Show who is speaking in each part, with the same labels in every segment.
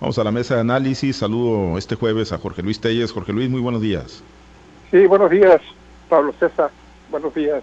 Speaker 1: Vamos a la mesa de análisis. Saludo este jueves a Jorge Luis Telles. Jorge Luis, muy buenos días.
Speaker 2: Sí, buenos días, Pablo César. Buenos días,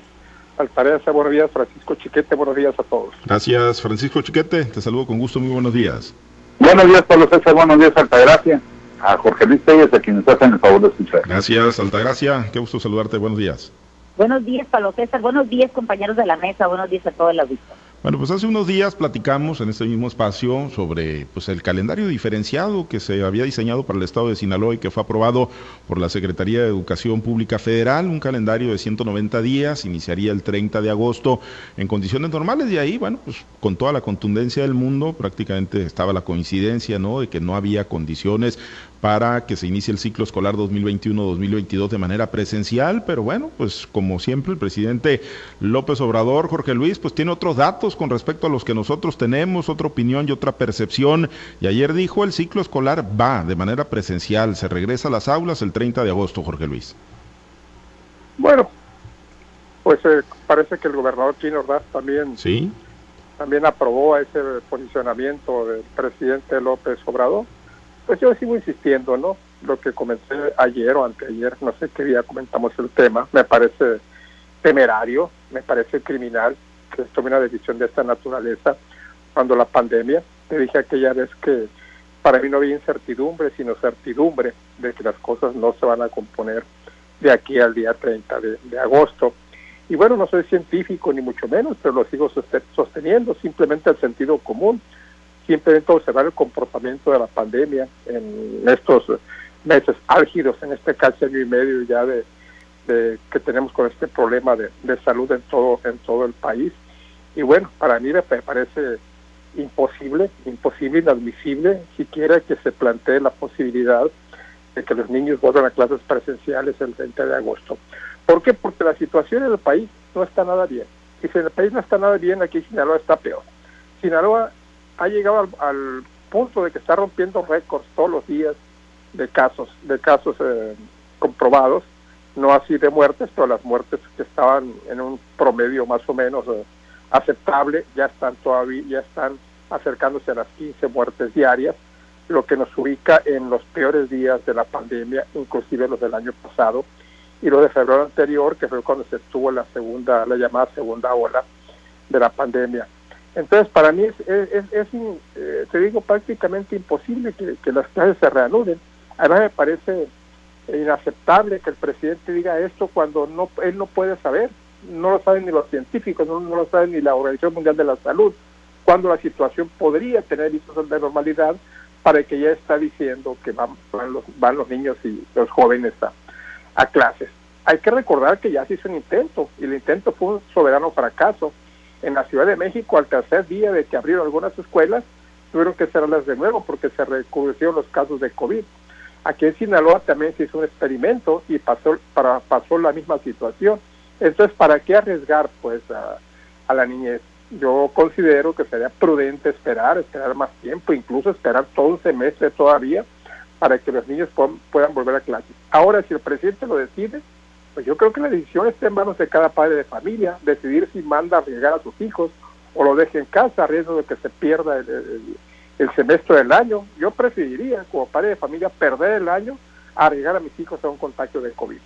Speaker 2: Altareza. Buenos días, Francisco Chiquete. Buenos días a todos.
Speaker 1: Gracias, Francisco Chiquete. Te saludo con gusto. Muy buenos días.
Speaker 3: Buenos días, Pablo César. Buenos días, Altagracia. A Jorge Luis Telles, a quienes hacen el favor de escuchar.
Speaker 1: Gracias, Altagracia. Qué gusto saludarte. Buenos días.
Speaker 4: Buenos días, Pablo César. Buenos días, compañeros de la mesa. Buenos días a todo el auditorio.
Speaker 1: Bueno, pues hace unos días platicamos en este mismo espacio sobre pues, el calendario diferenciado que se había diseñado para el estado de Sinaloa y que fue aprobado por la Secretaría de Educación Pública Federal, un calendario de 190 días, iniciaría el 30 de agosto en condiciones normales y ahí, bueno, pues con toda la contundencia del mundo, prácticamente estaba la coincidencia, ¿no?, de que no había condiciones para que se inicie el ciclo escolar 2021-2022 de manera presencial, pero bueno, pues como siempre el presidente López Obrador, Jorge Luis, pues tiene otros datos con respecto a los que nosotros tenemos, otra opinión y otra percepción, y ayer dijo el ciclo escolar va de manera presencial, se regresa a las aulas el 30 de agosto, Jorge Luis.
Speaker 2: Bueno, pues eh, parece que el gobernador Chino Ordaz también,
Speaker 1: ¿Sí?
Speaker 2: también aprobó ese posicionamiento del presidente López Obrador pues yo sigo insistiendo, ¿no? Lo que comencé ayer o anteayer, no sé qué día comentamos el tema, me parece temerario, me parece criminal que tome una decisión de esta naturaleza cuando la pandemia, te dije aquella vez que para mí no había incertidumbre, sino certidumbre de que las cosas no se van a componer de aquí al día 30 de, de agosto. Y bueno, no soy científico ni mucho menos, pero lo sigo sosteniendo, simplemente el sentido común simplemente observar el comportamiento de la pandemia en estos meses álgidos, en este casi año y medio ya de, que tenemos con este problema de, salud en todo, en todo el país. Y bueno, para mí me parece imposible, imposible, inadmisible, siquiera que se plantee la posibilidad de que los niños vuelvan a clases presenciales el 30 de agosto. ¿Por qué? Porque la situación en el país no está nada bien. Y si en el país no está nada bien, aquí Sinaloa está peor. Sinaloa ha llegado al, punto de que está rompiendo récords todos los días de casos, de casos eh, comprobados, no así de muertes, pero las muertes que estaban en un promedio más o menos eh, aceptable ya están todavía, ya están acercándose a las 15 muertes diarias, lo que nos ubica en los peores días de la pandemia, inclusive los del año pasado y los de febrero anterior, que fue cuando se estuvo la segunda, la llamada segunda ola de la pandemia. Entonces, para mí es, eh, te digo, prácticamente imposible que, las clases se reanuden. Además, me parece inaceptable que el presidente diga esto cuando no él no puede saber, no lo saben ni los científicos, no, lo saben ni la Organización Mundial de la Salud, cuando la situación podría tener visos de normalidad para que ya está diciendo que van, los, van los niños y los jóvenes a, a clases. Hay que recordar que ya se hizo un intento y el intento fue un soberano fracaso en la Ciudad de México, al tercer día de que abrieron algunas escuelas, tuvieron que cerrarlas de nuevo porque se recrudecieron los casos de COVID. Aquí en Sinaloa también se hizo un experimento y pasó, para, pasó la misma situación. Entonces, ¿para qué arriesgar pues a, la niñez? Yo considero que sería prudente esperar, esperar más tiempo, incluso esperar todo un semestre todavía para que los niños puedan, puedan volver a clase. Ahora, si el presidente lo decide, pues yo creo que la decisión está en manos de cada padre de familia, decidir si manda a arriesgar a sus hijos o lo deje en casa a riesgo de que se pierda el, semestre del año. Yo preferiría, como padre de familia, perder el año a arriesgar a mis hijos a un contagio de COVID.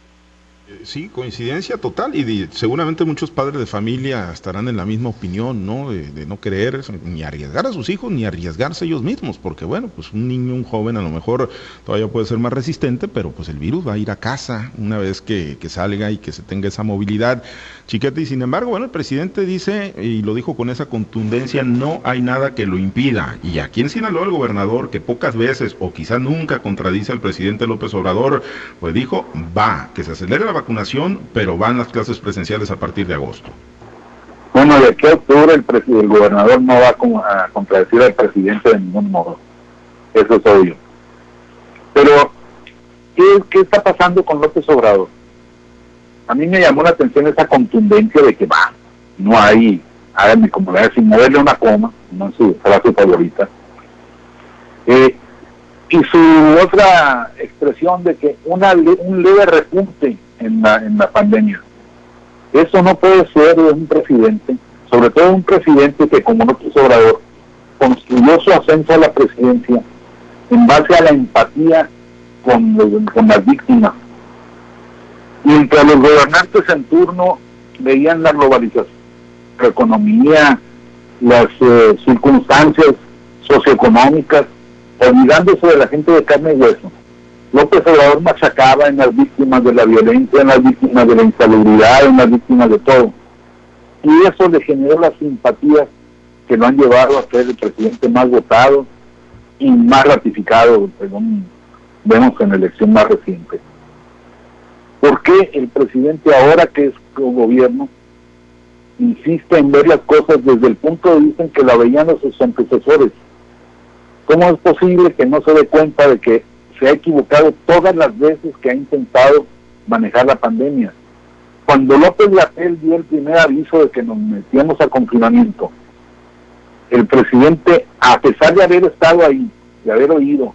Speaker 1: Eh, sí, coincidencia total y seguramente muchos padres de familia estarán en la misma opinión, ¿no? De, no querer ni arriesgar a sus hijos ni arriesgarse ellos mismos, porque bueno, pues un niño, un joven a lo mejor todavía puede ser más resistente, pero pues el virus va a ir a casa una vez que, que salga y que se tenga esa movilidad. Chiquete, y sin embargo, bueno, el presidente dice, y lo dijo con esa contundencia, no hay nada que lo impida. Y aquí en Sinaloa el gobernador, que pocas veces o quizá nunca contradice al presidente López Obrador, pues dijo, va, que se acelere la vacunación, pero van las clases presenciales a partir de agosto.
Speaker 3: Bueno, de aquí a octubre el, el gobernador no va a contradecir al presidente de ningún modo. Eso es obvio. Pero, ¿qué, está pasando con López Obrador? a mí me llamó la atención esa contundencia de que va, no hay, háganme como la sin moverle una coma, no es su frase favorita. Eh, y su otra expresión de que una un leve repunte en la, en la pandemia. Eso no puede ser de un presidente, sobre todo un presidente que como López Obrador construyó su ascenso a la presidencia en base a la empatía con, las víctimas. Mientras los gobernantes en turno veían la globalización, la economía, las eh, circunstancias socioeconómicas, olvidándose de la gente de carne y hueso. López Obrador machacaba en las víctimas de la violencia, en las víctimas de la insalubridad, en las víctimas de todo. Y eso le generó las simpatías que lo han llevado a ser el presidente más votado y más ratificado, según vemos en la elección más reciente. ¿Por qué el presidente ahora que es gobierno insiste en ver las cosas desde el punto de vista en que la veían sus antecesores? ¿Cómo es posible que no se dé cuenta de que se ha equivocado todas las veces que ha intentado manejar la pandemia? Cuando López Latel dio el primer aviso de que nos metíamos a confinamiento, el presidente, a pesar de haber estado ahí, de haber oído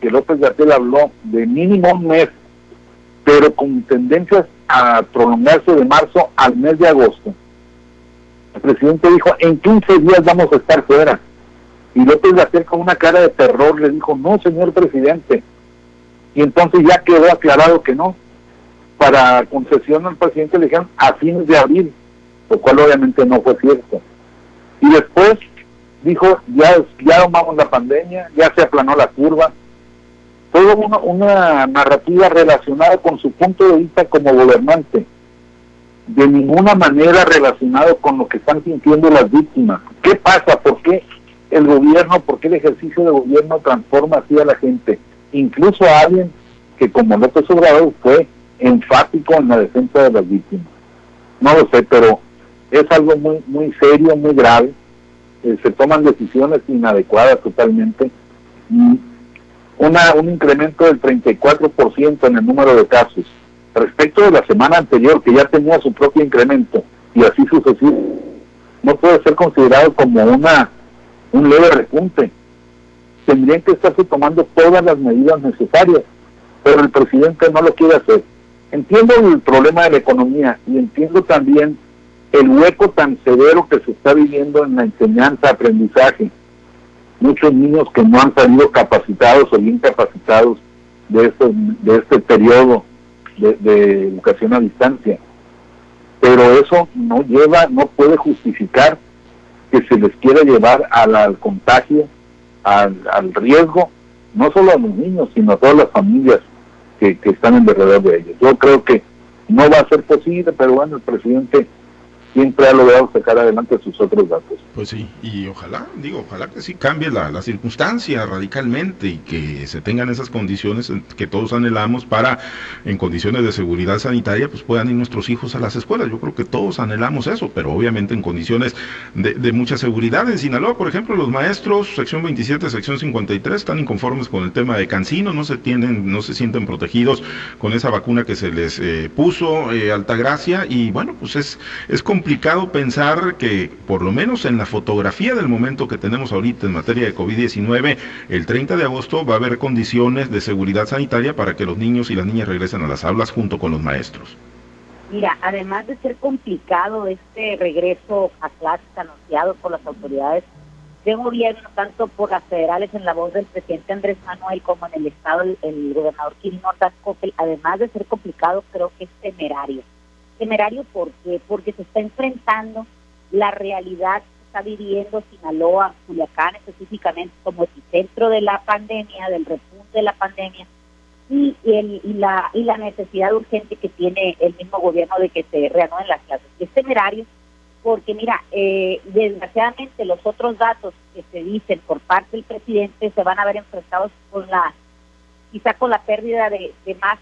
Speaker 3: que López Gatel habló de mínimo un mes, pero con tendencias a prolongarse de marzo al mes de agosto. El presidente dijo, en 15 días vamos a estar fuera. Y López Gatel con una cara de terror le dijo, no, señor presidente. Y entonces ya quedó aclarado que no. Para concesión al presidente le dijeron a fines de abril, lo cual obviamente no fue cierto. Y después dijo, ya, ya tomamos la pandemia, ya se aplanó la curva, todo una, una narrativa relacionada con su punto de vista como gobernante, de ninguna manera relacionado con lo que están sintiendo las víctimas. ¿Qué pasa? ¿Por qué el gobierno, por qué el ejercicio de gobierno transforma así a la gente? Incluso a alguien que como López Obrador fue enfático en la defensa de las víctimas. No lo sé, pero es algo muy, muy serio, muy grave. Eh, se toman decisiones inadecuadas totalmente. Y una, un incremento del 34% en el número de casos respecto de la semana anterior, que ya tenía su propio incremento, y así sucesivo, no puede ser considerado como una un leve repunte. Tendrían que estarse tomando todas las medidas necesarias, pero el presidente no lo quiere hacer. Entiendo el problema de la economía y entiendo también el hueco tan severo que se está viviendo en la enseñanza, aprendizaje. Muchos niños que no han salido capacitados o bien capacitados de este, de este periodo de, educación a distancia. Pero eso no lleva, no puede justificar que se les quiera llevar al contagio, al, al, riesgo, no solo a los niños, sino a todas las familias que, que están alrededor de ellos. Yo creo que no va a ser posible, pero bueno, el presidente siempre ha logrado sacar adelante sus otros datos.
Speaker 1: Pues sí, y ojalá, digo, ojalá que sí cambie la, la, circunstancia radicalmente y que se tengan esas condiciones que todos anhelamos para, en condiciones de seguridad sanitaria, pues puedan ir nuestros hijos a las escuelas. Yo creo que todos anhelamos eso, pero obviamente en condiciones de, de mucha seguridad. En Sinaloa, por ejemplo, los maestros, sección 27, sección 53, están inconformes con el tema de Cancino, no se tienen, no se sienten protegidos con esa vacuna que se les eh, puso, eh, Altagracia, y bueno, pues es, es como complicado pensar que, por lo menos en la fotografía del momento que tenemos ahorita en materia de COVID-19, el 30 de agosto va a haber condiciones de seguridad sanitaria para que los niños y las niñas regresen a las aulas junto con los maestros.
Speaker 4: Mira, además de ser complicado este regreso a clases anunciado por las autoridades de gobierno, tanto por las federales en la voz del presidente Andrés Manuel como en el estado el, gobernador Quirino Ordaz además de ser complicado, creo que es temerario temerario ¿por Porque se está enfrentando la realidad que está viviendo Sinaloa, Culiacán específicamente como epicentro de la pandemia, del repunte de la pandemia y, el, y, la, y la necesidad urgente que tiene el mismo gobierno de que se reanuden las clases. Es temerario porque mira, eh, desgraciadamente los otros datos que se dicen por parte del presidente se van a ver enfrentados con la, quizá con la pérdida de, de más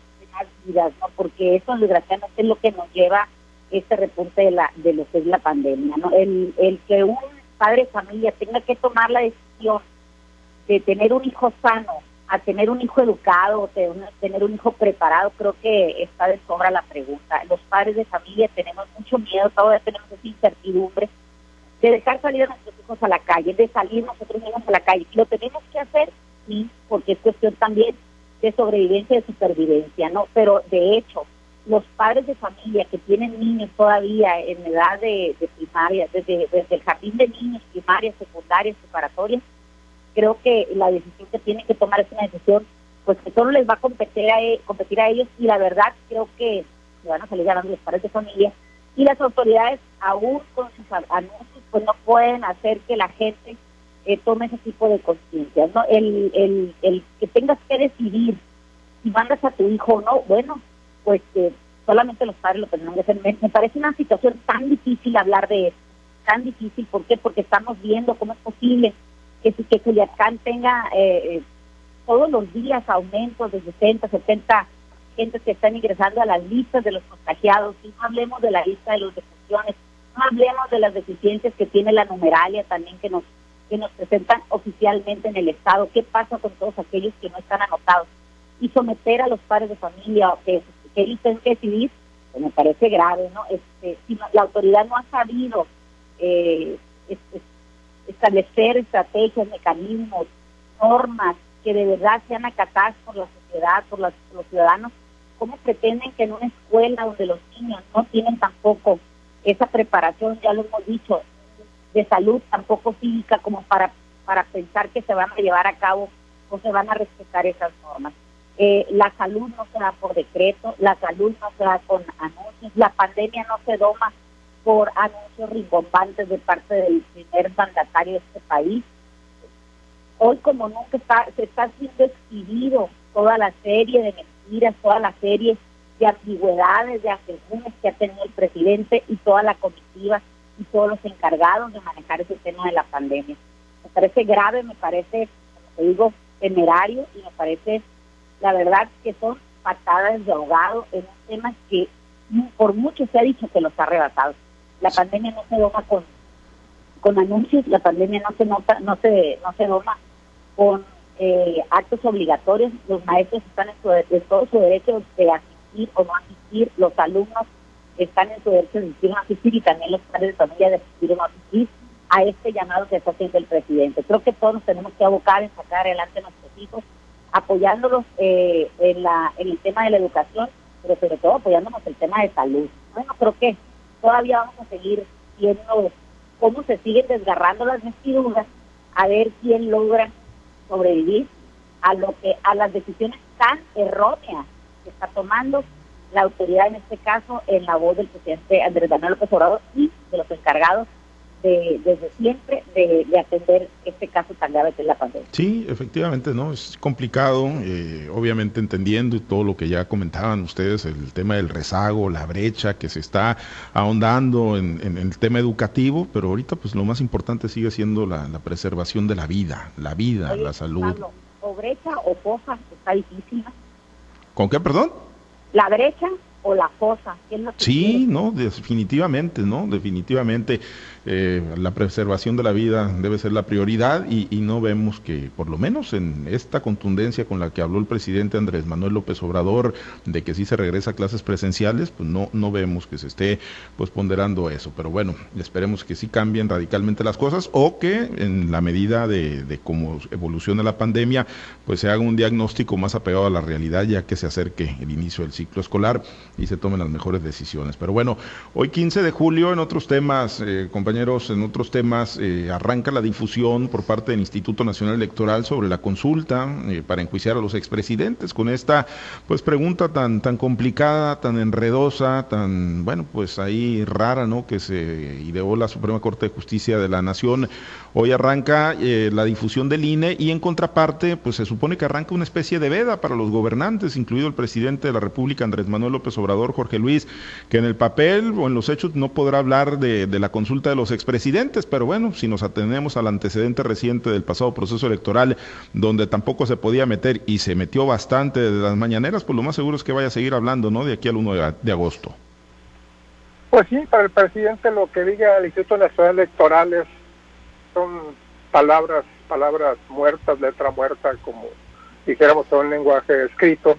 Speaker 4: vidas, ¿no? Porque eso desgraciadamente es lo que nos lleva este repunte de la de lo que es la pandemia, ¿no? El, el que un padre de familia tenga que tomar la decisión de tener un hijo sano a tener un hijo educado, tener un hijo preparado, creo que está de sobra la pregunta. Los padres de familia tenemos mucho miedo, todavía tenemos esa incertidumbre de dejar salir a nuestros hijos a la calle, de salir nosotros mismos a la calle. Lo tenemos que hacer, sí, porque es cuestión también de sobrevivencia y de supervivencia, ¿no? Pero de hecho, los padres de familia que tienen niños todavía en edad de, primaria, desde, desde el jardín de niños, primaria, secundaria, preparatoria, creo que la decisión que tienen que tomar es una decisión pues que solo les va a competir a, e, competir a ellos y la verdad creo que se van a salir ganando los padres de familia y las autoridades aún con sus anuncios pues no pueden hacer que la gente eh, tome ese tipo de conciencia no el, el, el que tengas que decidir si mandas a tu hijo o no bueno pues que solamente los padres lo tendrán que hacer. Me, parece una situación tan difícil hablar de eso tan difícil ¿por qué? porque estamos viendo cómo es posible que, que Culiacán tenga eh, eh, todos los días aumentos de 60, 70 gente que están ingresando a las listas de los contagiados, y no hablemos de la lista de los defunciones, no hablemos de las deficiencias que tiene la numeralia también que nos que nos presentan oficialmente en el Estado, qué pasa con todos aquellos que no están anotados, y someter a los padres de familia que, que que decidir, pues me parece grave, ¿no? Este, si la autoridad no ha sabido eh, establecer estrategias, mecanismos, normas que de verdad sean acatadas por la sociedad, por, los ciudadanos, ¿cómo pretenden que en una escuela donde los niños no tienen tampoco esa preparación, ya lo hemos dicho, de salud, tampoco física, como para, para pensar que se van a llevar a cabo o se van a respetar esas normas? Eh, la salud no se da por decreto, la salud no se da con anuncios, la pandemia no se doma por anuncios rimbombantes de parte del primer mandatario de este país hoy como nunca está, se está siendo exhibido toda la serie de mentiras, toda la serie de ambigüedades, de asegúnes que ha tenido el presidente y toda la comitiva y todos los encargados de manejar ese tema de la pandemia. Me parece grave, me parece, como te digo, temerario y me parece, la verdad, que son patadas de ahogado en un tema que por mucho se ha dicho que los ha arrebatado. La pandemia no se doma con con anuncios, la pandemia no se nota, no se no se doma con eh, actos obligatorios, los maestros están en, su, todo su derecho de asistir o no asistir, los alumnos están en su derecho de asistir no asistir y también los padres de familia de asistir asistir a este llamado que está haciendo el presidente. Creo que todos tenemos que abocar en sacar adelante a nuestros hijos, apoyándolos eh, en, la, en el tema de la educación, pero sobre todo apoyándonos en el tema de salud. Bueno, creo que todavía vamos a seguir viendo cómo se siguen desgarrando las vestiduras, a ver quién logra sobrevivir a lo que a las decisiones tan erróneas que está tomando la autoridad en este caso en la voz del presidente Andrés Manuel López Obrador y de los encargados desde siempre de, atender este caso tan grave que es la pandemia.
Speaker 1: Sí, efectivamente, ¿no? Es complicado, eh, obviamente entendiendo todo lo que ya comentaban ustedes, el tema del rezago, la brecha que se está ahondando en, el tema educativo, pero ahorita pues lo más importante sigue siendo la, preservación de la vida, la vida, la salud.
Speaker 4: o brecha o fosa, está difícil.
Speaker 1: ¿Con qué, perdón?
Speaker 4: La brecha o la fosa.
Speaker 1: sí, no, definitivamente, ¿no? Definitivamente. Eh, la preservación de la vida debe ser la prioridad y, no vemos que, por lo menos en esta contundencia con la que habló el presidente Andrés Manuel López Obrador, de que sí se regresa a clases presenciales, pues no, no vemos que se esté pues ponderando eso. Pero bueno, esperemos que sí cambien radicalmente las cosas o que en la medida de, de cómo evoluciona la pandemia, pues se haga un diagnóstico más apegado a la realidad ya que se acerque el inicio del ciclo escolar y se tomen las mejores decisiones. Pero bueno, hoy 15 de julio en otros temas, eh, compañeros, en otros temas, eh, arranca la difusión por parte del Instituto Nacional Electoral sobre la consulta eh, para enjuiciar a los expresidentes con esta pues pregunta tan tan complicada, tan enredosa, tan bueno, pues ahí rara, ¿no? que se ideó la Suprema Corte de Justicia de la Nación. Hoy arranca la difusión del INE y en contraparte, pues se supone que arranca una especie de veda para los gobernantes, incluido el presidente de la República Andrés Manuel López Obrador, Jorge Luis, que en el papel o en los hechos no podrá hablar de, la consulta de los expresidentes, pero bueno, si nos atenemos al antecedente reciente del pasado proceso electoral, donde tampoco se podía meter y se metió bastante de las mañaneras, pues lo más seguro es que vaya a seguir hablando, ¿no? De aquí al 1 de, agosto.
Speaker 2: Pues sí, para el presidente lo que diga el Instituto Nacional Electoral son palabras, palabras muertas, letra muerta, como dijéramos en un lenguaje escrito.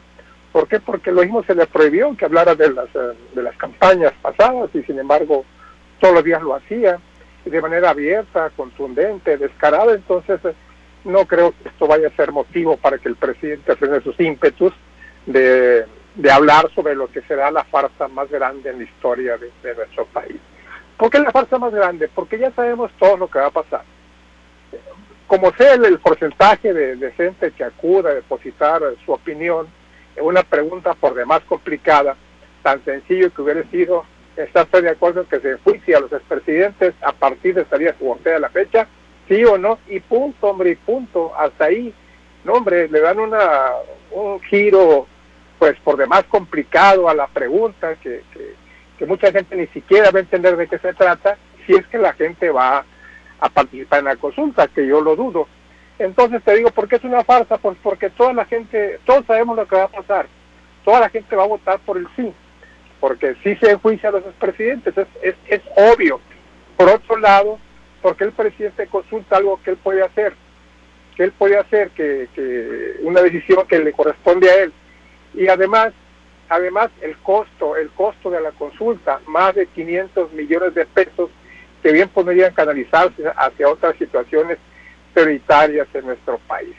Speaker 2: ¿Por qué? Porque lo mismo se le prohibió que hablara de las, de las campañas pasadas y sin embargo todos los días lo hacía de manera abierta, contundente, descarada, entonces eh, no creo que esto vaya a ser motivo para que el presidente frene sus ímpetus de, hablar sobre lo que será la farsa más grande en la historia de, nuestro país. ¿Por qué la farsa más grande? Porque ya sabemos todo lo que va a pasar. como sea el, porcentaje de, gente que acuda a depositar su opinión una pregunta por demás complicada, tan sencillo que hubiera sido, ¿está usted de acuerdo en que se juicie a los expresidentes a partir de esta día de la fecha? ¿Sí o no? Y punto, hombre, y punto, hasta ahí. No, hombre, le dan una, un giro, pues por demás complicado a la pregunta, que, que mucha gente ni siquiera va a entender de qué se trata, si es que la gente va a participar en la consulta, que yo lo dudo. Entonces te digo, ¿por qué es una farsa? Pues porque toda la gente, todos sabemos lo que va a pasar. Toda la gente va a votar por el sí, porque sí se enjuicia a los expresidentes, es, es, es obvio. Por otro lado, porque el presidente consulta algo que él puede hacer, que él puede hacer, que, que una decisión que le corresponde a él. Y además, además el costo, el costo de la consulta, más de 500 millones de pesos, que bien podrían canalizarse hacia otras situaciones prioritarias en nuestro país.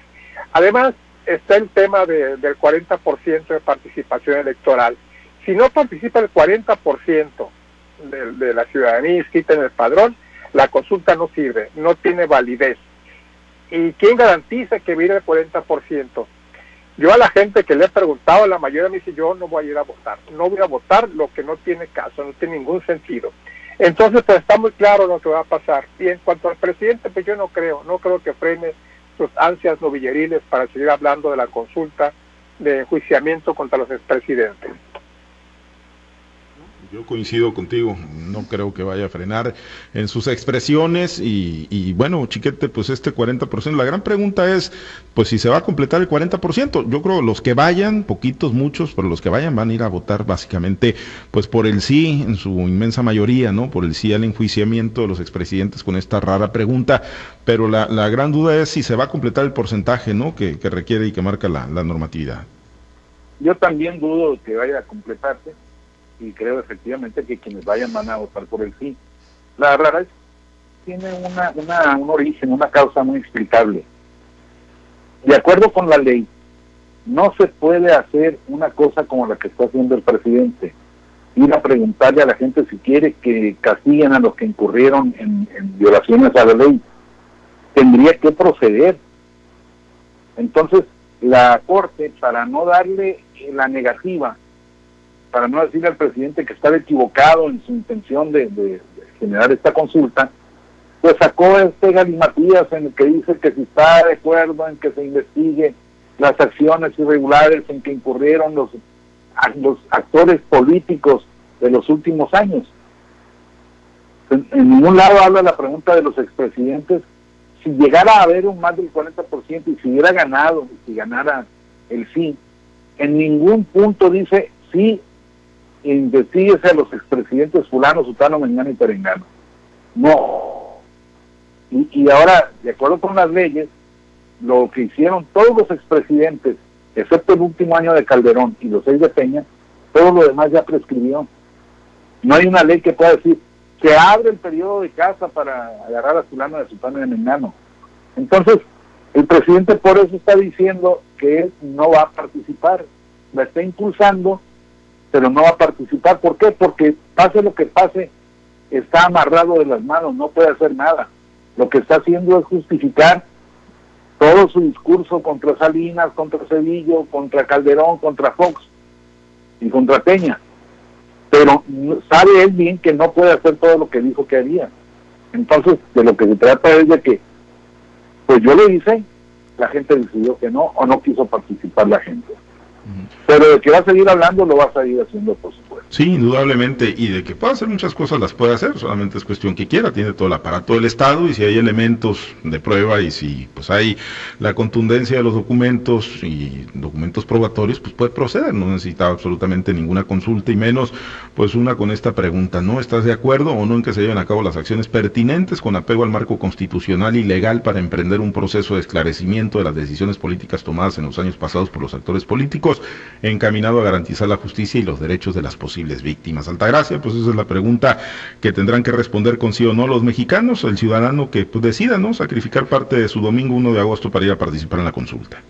Speaker 2: Además, está el tema del 40% de participación electoral. Si no participa el 40% de, de la ciudadanía inscrita en el padrón, la consulta no sirve, no tiene validez. ¿Y quién garantiza que viene el 40%? Yo a la gente que le he preguntado, la mayoría me dice, yo no voy a ir a votar, no voy a votar lo que no tiene caso, no tiene ningún sentido. Entonces, pues está muy claro lo que va a pasar. Y en cuanto al presidente, pues yo no creo, no creo que frene sus ansias novilleriles para seguir hablando de la consulta de enjuiciamiento contra los expresidentes.
Speaker 1: Yo coincido contigo, no creo que vaya a frenar en sus expresiones y, bueno, chiquete, pues este 40%, la gran pregunta es, pues si se va a completar el 40%, yo creo los que vayan, poquitos, muchos, pero los que vayan van a ir a votar básicamente pues por el sí, en su inmensa mayoría, ¿no? Por el sí al enjuiciamiento de los expresidentes con esta rara pregunta, pero la, gran duda es si se va a completar el porcentaje, ¿no? Que, requiere y que marca la normatividad.
Speaker 3: Yo también dudo que vaya a completarse y creo efectivamente que quienes vayan van a votar por el sí. La rara es tiene una, una, un origen, una causa muy explicable. De acuerdo con la ley, no se puede hacer una cosa como la que está haciendo el presidente, ir a preguntarle a la gente si quiere que castiguen a los que incurrieron en, en violaciones a la ley. Tendría que proceder. Entonces, la Corte, para no darle la negativa para no decirle al presidente que estaba equivocado en su intención de, generar esta consulta, pues sacó este galimatías en el que dice que si está de acuerdo en que se investigue las acciones irregulares en que incurrieron los, actores políticos de los últimos años. En, ningún lado habla la pregunta de los expresidentes. Si llegara a haber un más del 40% y si hubiera ganado, si ganara el sí, en ningún punto dice sí investiguese a los expresidentes fulano, sutano, mengano y perengano. No. Y, y ahora, de acuerdo con las leyes, lo que hicieron todos los expresidentes, excepto el último año de Calderón y los seis de Peña, todo lo demás ya prescribió. No hay una ley que pueda decir, que abre el periodo de casa para agarrar a fulano de sutano y de mengano. Entonces, el presidente por eso está diciendo que él no va a participar, la está impulsando pero no va a participar. ¿Por qué? Porque pase lo que pase, está amarrado de las manos, no puede hacer nada. Lo que está haciendo es justificar todo su discurso contra Salinas, contra Sevillo, contra Calderón, contra Fox y contra Peña. Pero sabe él bien que no puede hacer todo lo que dijo que haría. Entonces, de lo que se trata es de que, pues yo le hice, la gente decidió que no, o no quiso participar la gente. Pero de que va a seguir hablando, lo va a seguir haciendo, por.
Speaker 1: Sí, indudablemente. Y de que puede hacer muchas cosas, las puede hacer. Solamente es cuestión que quiera. Tiene todo el aparato del Estado y si hay elementos de prueba y si pues hay la contundencia de los documentos y documentos probatorios, pues puede proceder. No necesita absolutamente ninguna consulta y menos pues una con esta pregunta. ¿No estás de acuerdo o no en que se lleven a cabo las acciones pertinentes con apego al marco constitucional y legal para emprender un proceso de esclarecimiento de las decisiones políticas tomadas en los años pasados por los actores políticos? encaminado a garantizar la justicia y los derechos de las posibles víctimas. Altagracia, pues esa es la pregunta que tendrán que responder con sí o no los mexicanos, el ciudadano que pues, decida no sacrificar parte de su domingo 1 de agosto para ir a participar en la consulta.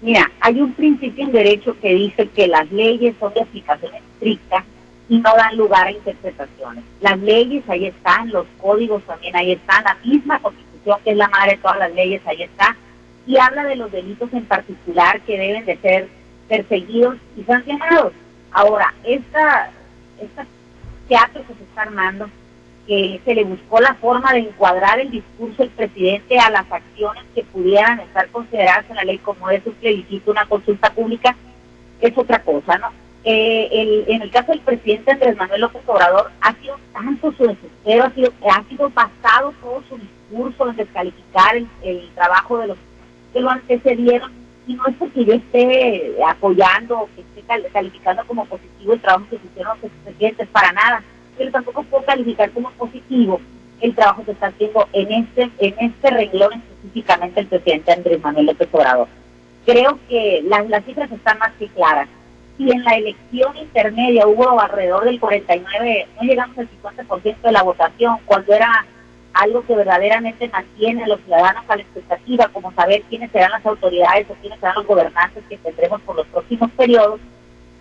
Speaker 4: Mira, hay un principio en derecho que dice que las leyes son de aplicación estricta y no dan lugar a interpretaciones. Las leyes ahí están, los códigos también ahí están, la misma constitución que es la madre de todas las leyes, ahí está, y habla de los delitos en particular que deben de ser perseguidos y sancionados. Ahora, esta, esta teatro que se está armando, que se le buscó la forma de encuadrar el discurso del presidente a las acciones que pudieran estar consideradas en la ley como es un plebiscito, una consulta pública, es otra cosa, ¿no? Eh, el, en el caso del presidente Andrés Manuel López Obrador, ha sido tanto su desespero, ha sido, ha sido basado todo su discurso en descalificar el, trabajo de los que lo antecedieron, y no es porque yo esté apoyando o que esté calificando como positivo el trabajo que hicieron los presidentes, para nada, pero tampoco puedo calificar como positivo el trabajo que está haciendo en este, en este renglón específicamente el presidente Andrés Manuel López Obrador. Creo que las, las cifras están más que claras si en la elección intermedia hubo alrededor del 49, no llegamos al 50% de la votación, cuando era algo que verdaderamente mantiene a los ciudadanos a la expectativa, como saber quiénes serán las autoridades o quiénes serán los gobernantes que tendremos por los próximos periodos,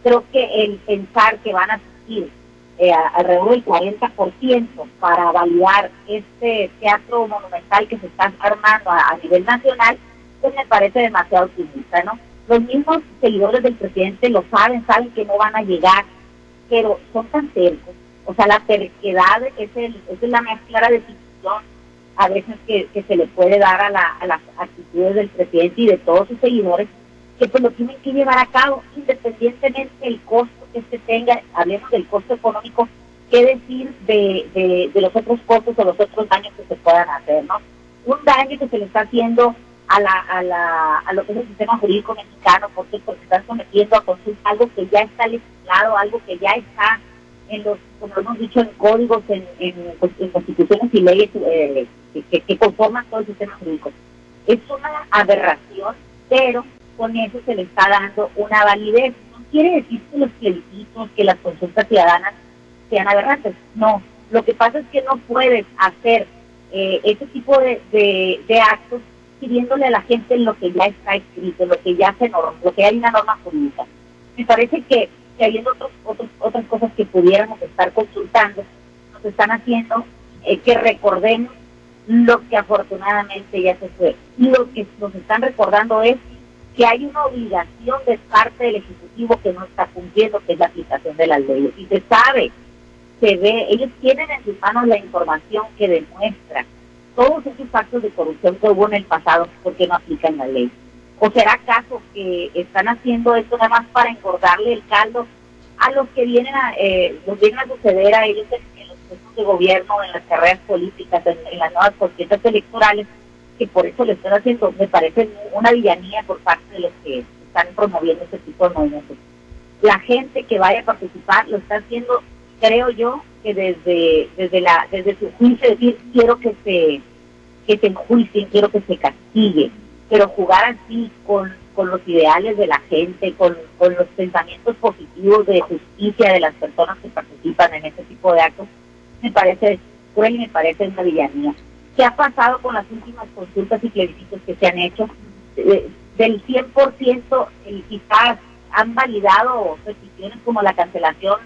Speaker 4: creo que el pensar que van a asistir eh, alrededor del 40% para validar este teatro monumental que se está armando a, a nivel nacional, pues me parece demasiado optimista, ¿no? Los mismos seguidores del presidente lo saben, saben que no van a llegar, pero son tan cercos. O sea, la terquedad es, el, es la más clara a veces que, se le puede dar a, las actitudes del presidente y de todos sus seguidores, que pues lo tienen que llevar a cabo independientemente del costo que se tenga, hablemos del costo económico, qué decir de, de, los otros costos o los otros daños que se puedan hacer, ¿no? Un daño que se le está haciendo a, la, a, la, a lo que es el sistema jurídico mexicano, porque porque están sometiendo a consulta algo que ya está legislado, algo que ya está en los, como hemos dicho, en códigos, en, en, constituciones y leyes eh, que, que, conforman todo el sistema jurídico. Es una aberración, pero con eso se le está dando una validez. No quiere decir que los plebiscitos, que las consultas ciudadanas sean aberrantes. No, lo que pasa es que no puedes hacer eh, ese tipo de, de, de actos pidiéndole a la gente lo que ya está escrito, lo que ya se norma, lo que hay una norma jurídica. Me parece que, que habiendo otros, otros, otras cosas que pudiéramos estar consultando, nos están haciendo eh, que recordemos lo que afortunadamente ya se fue. Y lo que nos están recordando es que hay una obligación de parte del Ejecutivo que no está cumpliendo, que es la aplicación de las leyes. Y se sabe, se ve, ellos tienen en sus manos la información que demuestra todos esos actos de corrupción que hubo en el pasado porque no aplican la ley. ¿O será acaso que están haciendo esto nada más para engordarle el caldo a los que vienen a, eh, los vienen a suceder a ellos en, los puestos de gobierno, en las carreras políticas, en, las nuevas conquistas electorales, que por eso le están haciendo, me parece una villanía por parte de los que están promoviendo este tipo de movimientos. La gente que vaya a participar lo está haciendo, creo yo, que desde desde la desde su juicio decir quiero que se que se enjuicien, quiero que se castigue, pero jugar así con, con los ideales de la gente, con, con los pensamientos positivos de justicia de las personas que participan en este tipo de actos, me parece cruel y me parece una villanía. ¿Qué ha pasado con las últimas consultas y plebiscitos que se han hecho? del 100%, quizás han validado peticiones como la cancelación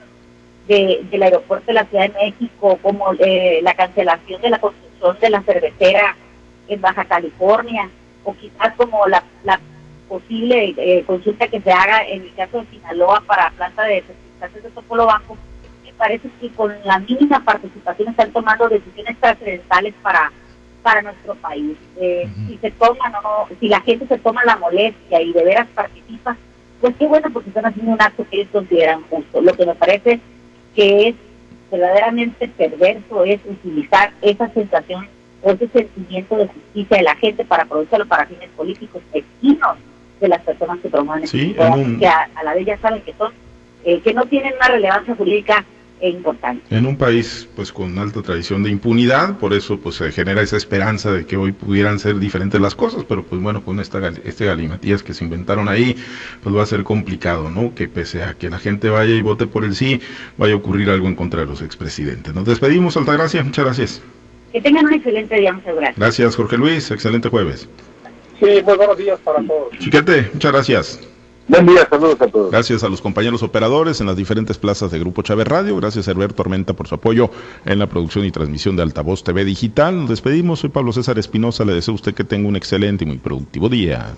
Speaker 4: del aeropuerto de la Ciudad de México, como eh, la cancelación de la construcción de la cervecera en Baja California, o quizás como la, posible eh, consulta que se haga en el caso de Sinaloa para la planta de fertilizantes de Topolobanco, me parece que con la mínima participación están tomando decisiones trascendentales para para nuestro país. Eh, si se toma no, si la gente se toma la molestia y de veras participa, pues qué bueno porque están haciendo un acto que ellos consideran justo. Lo que me parece que es verdaderamente perverso es utilizar esa sensación o ese sentimiento de justicia de la gente para aprovecharlo para fines políticos mezquinos de las personas que promueven
Speaker 1: sí,
Speaker 4: que a, la vez ya saben que son eh, que no tienen una relevancia jurídica importante.
Speaker 1: En un país pues con alta tradición de impunidad, por eso pues se genera esa esperanza de que hoy pudieran ser diferentes las cosas, pero pues bueno, con esta este galimatías que se inventaron ahí, pues va a ser complicado, ¿no? Que pese a que la gente vaya y vote por el sí, vaya a ocurrir algo en contra de los expresidentes. Nos despedimos, Altagracia, muchas gracias.
Speaker 4: Que tengan un excelente día, muchas gracias.
Speaker 1: Gracias, Jorge Luis, excelente jueves.
Speaker 2: Sí, muy buenos días para todos.
Speaker 1: Chiquete, muchas gracias.
Speaker 3: Buen día, saludos a todos.
Speaker 1: Gracias a los compañeros operadores en las diferentes plazas de Grupo Chávez Radio. Gracias a Herbert Tormenta por su apoyo en la producción y transmisión de Altavoz TV Digital. Nos despedimos. Soy Pablo César Espinosa. Le deseo a usted que tenga un excelente y muy productivo día.